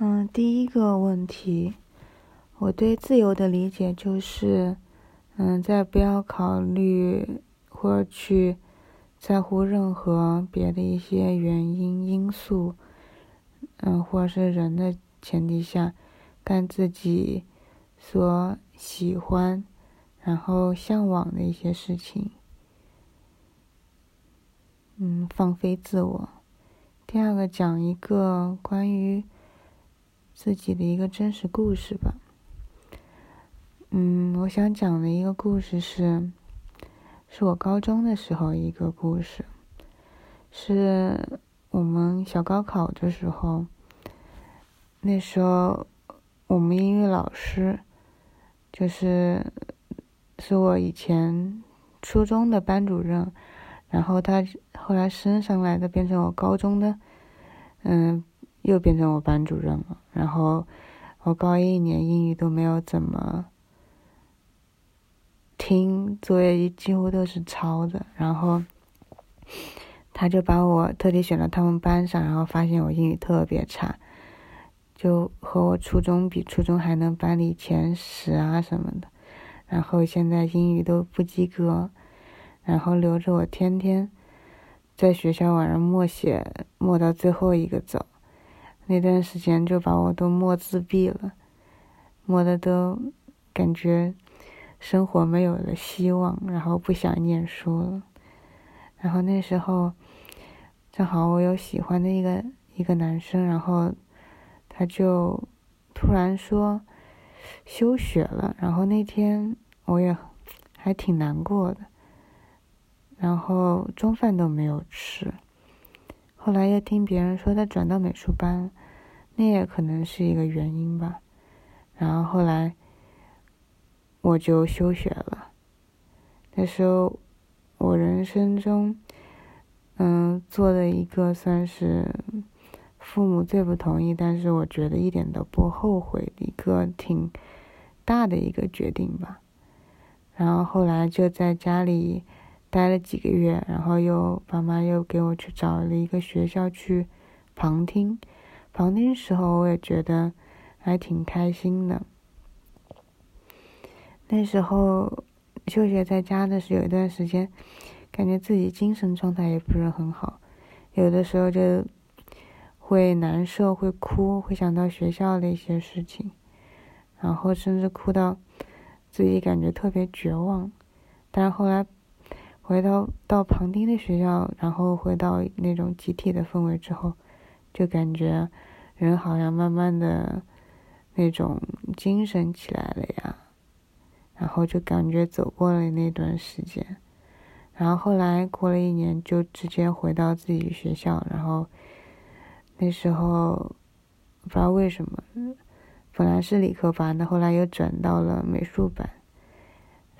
嗯，第一个问题，我对自由的理解就是，嗯，在不要考虑或者去在乎任何别的一些原因因素，嗯，或者是人的前提下，干自己所喜欢，然后向往的一些事情。嗯，放飞自我。第二个，讲一个关于自己的一个真实故事吧。嗯，我想讲的一个故事是，是我高中的时候一个故事，是我们小高考的时候，那时候我们英语老师，就是是我以前初中的班主任。然后他后来升上来的，变成我高中的，嗯，又变成我班主任了。然后我高一一年英语都没有怎么听，作业几乎都是抄的。然后他就把我特地选到他们班上，然后发现我英语特别差，就和我初中比，初中还能班里前十啊什么的，然后现在英语都不及格。然后留着我天天在学校晚上默写，默到最后一个走。那段时间就把我都默自闭了，磨的都感觉生活没有了希望，然后不想念书了。然后那时候正好我有喜欢的一个一个男生，然后他就突然说休学了。然后那天我也还挺难过的。然后中饭都没有吃，后来又听别人说他转到美术班，那也可能是一个原因吧。然后后来我就休学了。那时候我人生中，嗯，做的一个算是父母最不同意，但是我觉得一点都不后悔的一个挺大的一个决定吧。然后后来就在家里。待了几个月，然后又爸妈又给我去找了一个学校去旁听。旁听时候，我也觉得还挺开心的。那时候休学在家的是有一段时间，感觉自己精神状态也不是很好，有的时候就会难受、会哭、会想到学校的一些事情，然后甚至哭到自己感觉特别绝望。但是后来。回到到旁听的学校，然后回到那种集体的氛围之后，就感觉人好像慢慢的那种精神起来了呀，然后就感觉走过了那段时间，然后后来过了一年，就直接回到自己学校，然后那时候不知道为什么，本来是理科班的，后来又转到了美术班，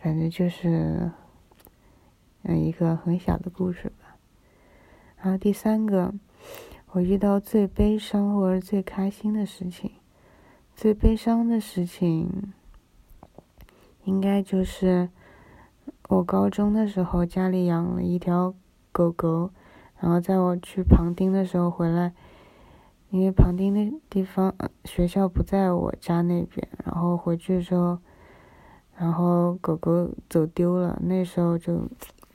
反正就是。嗯，一个很小的故事吧。然后第三个，我遇到最悲伤或者最开心的事情，最悲伤的事情，应该就是我高中的时候家里养了一条狗狗，然后在我去旁听的时候回来，因为旁听的地方学校不在我家那边，然后回去的时候，然后狗狗走丢了，那时候就。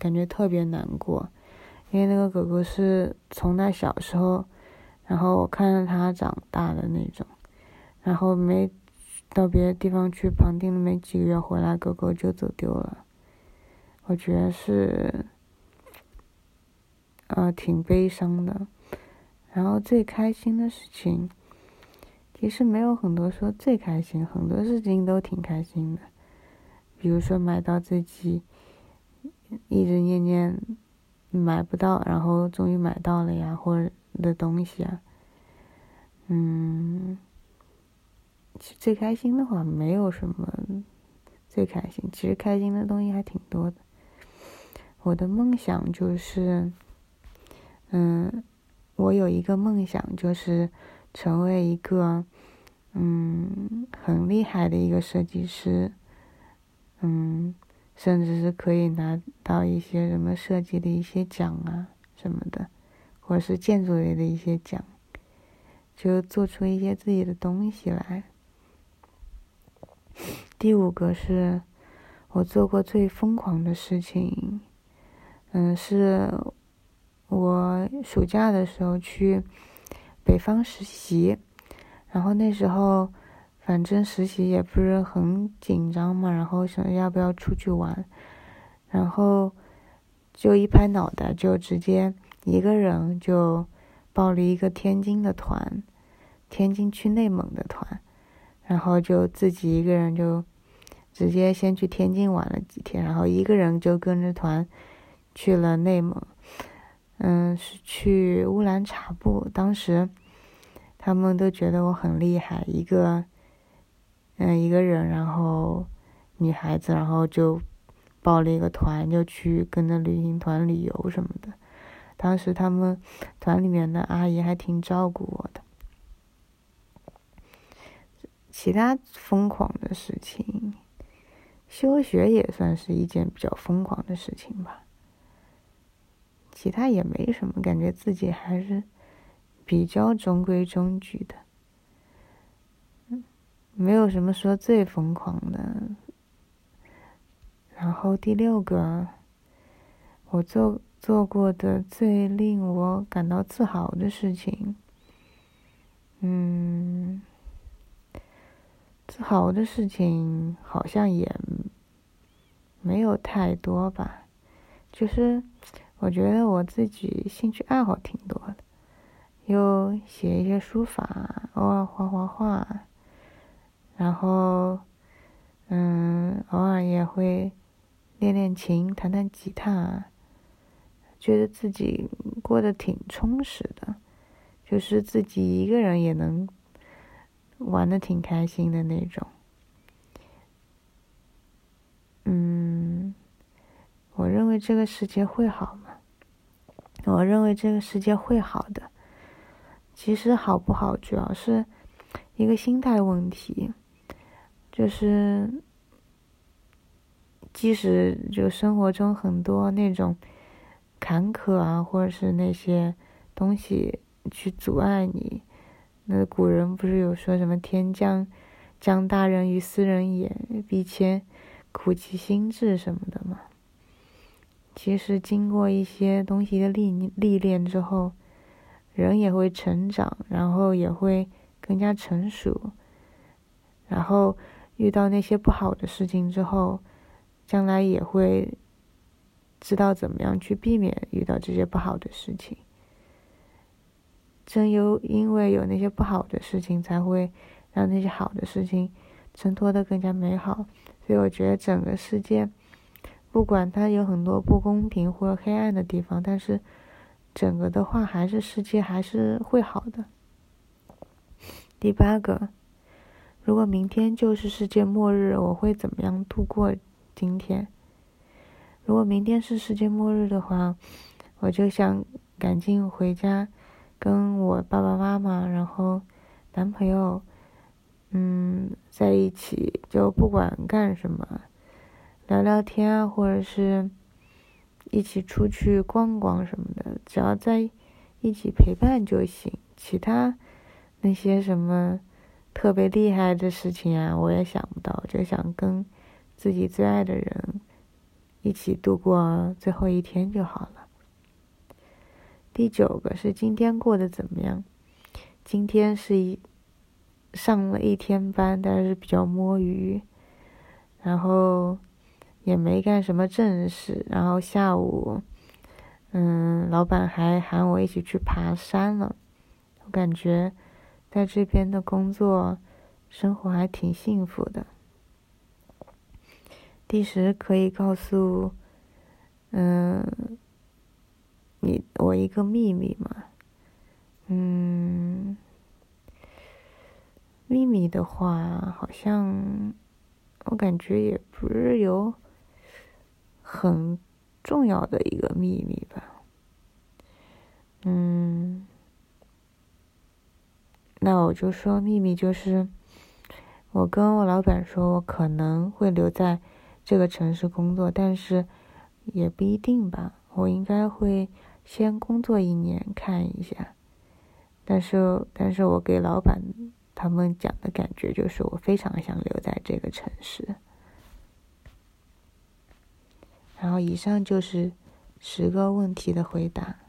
感觉特别难过，因为那个狗狗是从它小时候，然后我看着它长大的那种，然后没到别的地方去旁听了没几个月回来，狗狗就走丢了，我觉得是，呃，挺悲伤的。然后最开心的事情，其实没有很多说最开心，很多事情都挺开心的，比如说买到自己。一直念念买不到，然后终于买到了呀，或者的东西啊，嗯，最开心的话没有什么最开心，其实开心的东西还挺多的。我的梦想就是，嗯，我有一个梦想就是成为一个嗯很厉害的一个设计师，嗯。甚至是可以拿到一些什么设计的一些奖啊什么的，或者是建筑类的一些奖，就做出一些自己的东西来。第五个是我做过最疯狂的事情，嗯，是我暑假的时候去北方实习，然后那时候反正实习也不是很紧张嘛，然后想要不要出去玩，然后就一拍脑袋就直接一个人就报了一个天津的团，天津去内蒙的团，然后就自己一个人就。直接先去天津玩了几天，然后一个人就跟着团去了内蒙，嗯，是去乌兰察布。当时他们都觉得我很厉害，一个嗯一个人，然后女孩子，然后就报了一个团，就去跟着旅行团旅游什么的。当时他们团里面的阿姨还挺照顾我的。其他疯狂的事情。休学也算是一件比较疯狂的事情吧，其他也没什么，感觉自己还是比较中规中矩的，没有什么说最疯狂的。然后第六个，我做做过的最令我感到自豪的事情，嗯。自豪的事情好像也没有太多吧，就是我觉得我自己兴趣爱好挺多的，又写一些书法，偶尔画画画，然后嗯，偶尔也会练练琴，弹弹吉他，觉得自己过得挺充实的，就是自己一个人也能。玩的挺开心的那种，嗯，我认为这个世界会好吗？我认为这个世界会好的。其实好不好，主要是一个心态问题。就是，即使就生活中很多那种坎坷啊，或者是那些东西去阻碍你。那古人不是有说什么“天将降大任于斯人也，必先苦其心志”什么的吗？其实经过一些东西的历历练之后，人也会成长，然后也会更加成熟。然后遇到那些不好的事情之后，将来也会知道怎么样去避免遇到这些不好的事情。正有因为有那些不好的事情，才会让那些好的事情衬托的更加美好。所以我觉得整个世界，不管它有很多不公平或者黑暗的地方，但是整个的话，还是世界还是会好的。第八个，如果明天就是世界末日，我会怎么样度过今天？如果明天是世界末日的话，我就想赶紧回家。跟我爸爸妈妈，然后男朋友，嗯，在一起就不管干什么，聊聊天啊，或者是一起出去逛逛什么的，只要在一起陪伴就行。其他那些什么特别厉害的事情啊，我也想不到，就想跟自己最爱的人一起度过最后一天就好了。第九个是今天过得怎么样？今天是一上了一天班，但是比较摸鱼，然后也没干什么正事。然后下午，嗯，老板还喊我一起去爬山了。我感觉在这边的工作生活还挺幸福的。第十可以告诉，嗯。你我一个秘密嘛，嗯，秘密的话，好像我感觉也不是有很重要的一个秘密吧，嗯，那我就说秘密就是，我跟我老板说，我可能会留在这个城市工作，但是也不一定吧，我应该会。先工作一年看一下，但是，但是我给老板他们讲的感觉就是，我非常想留在这个城市。然后，以上就是十个问题的回答。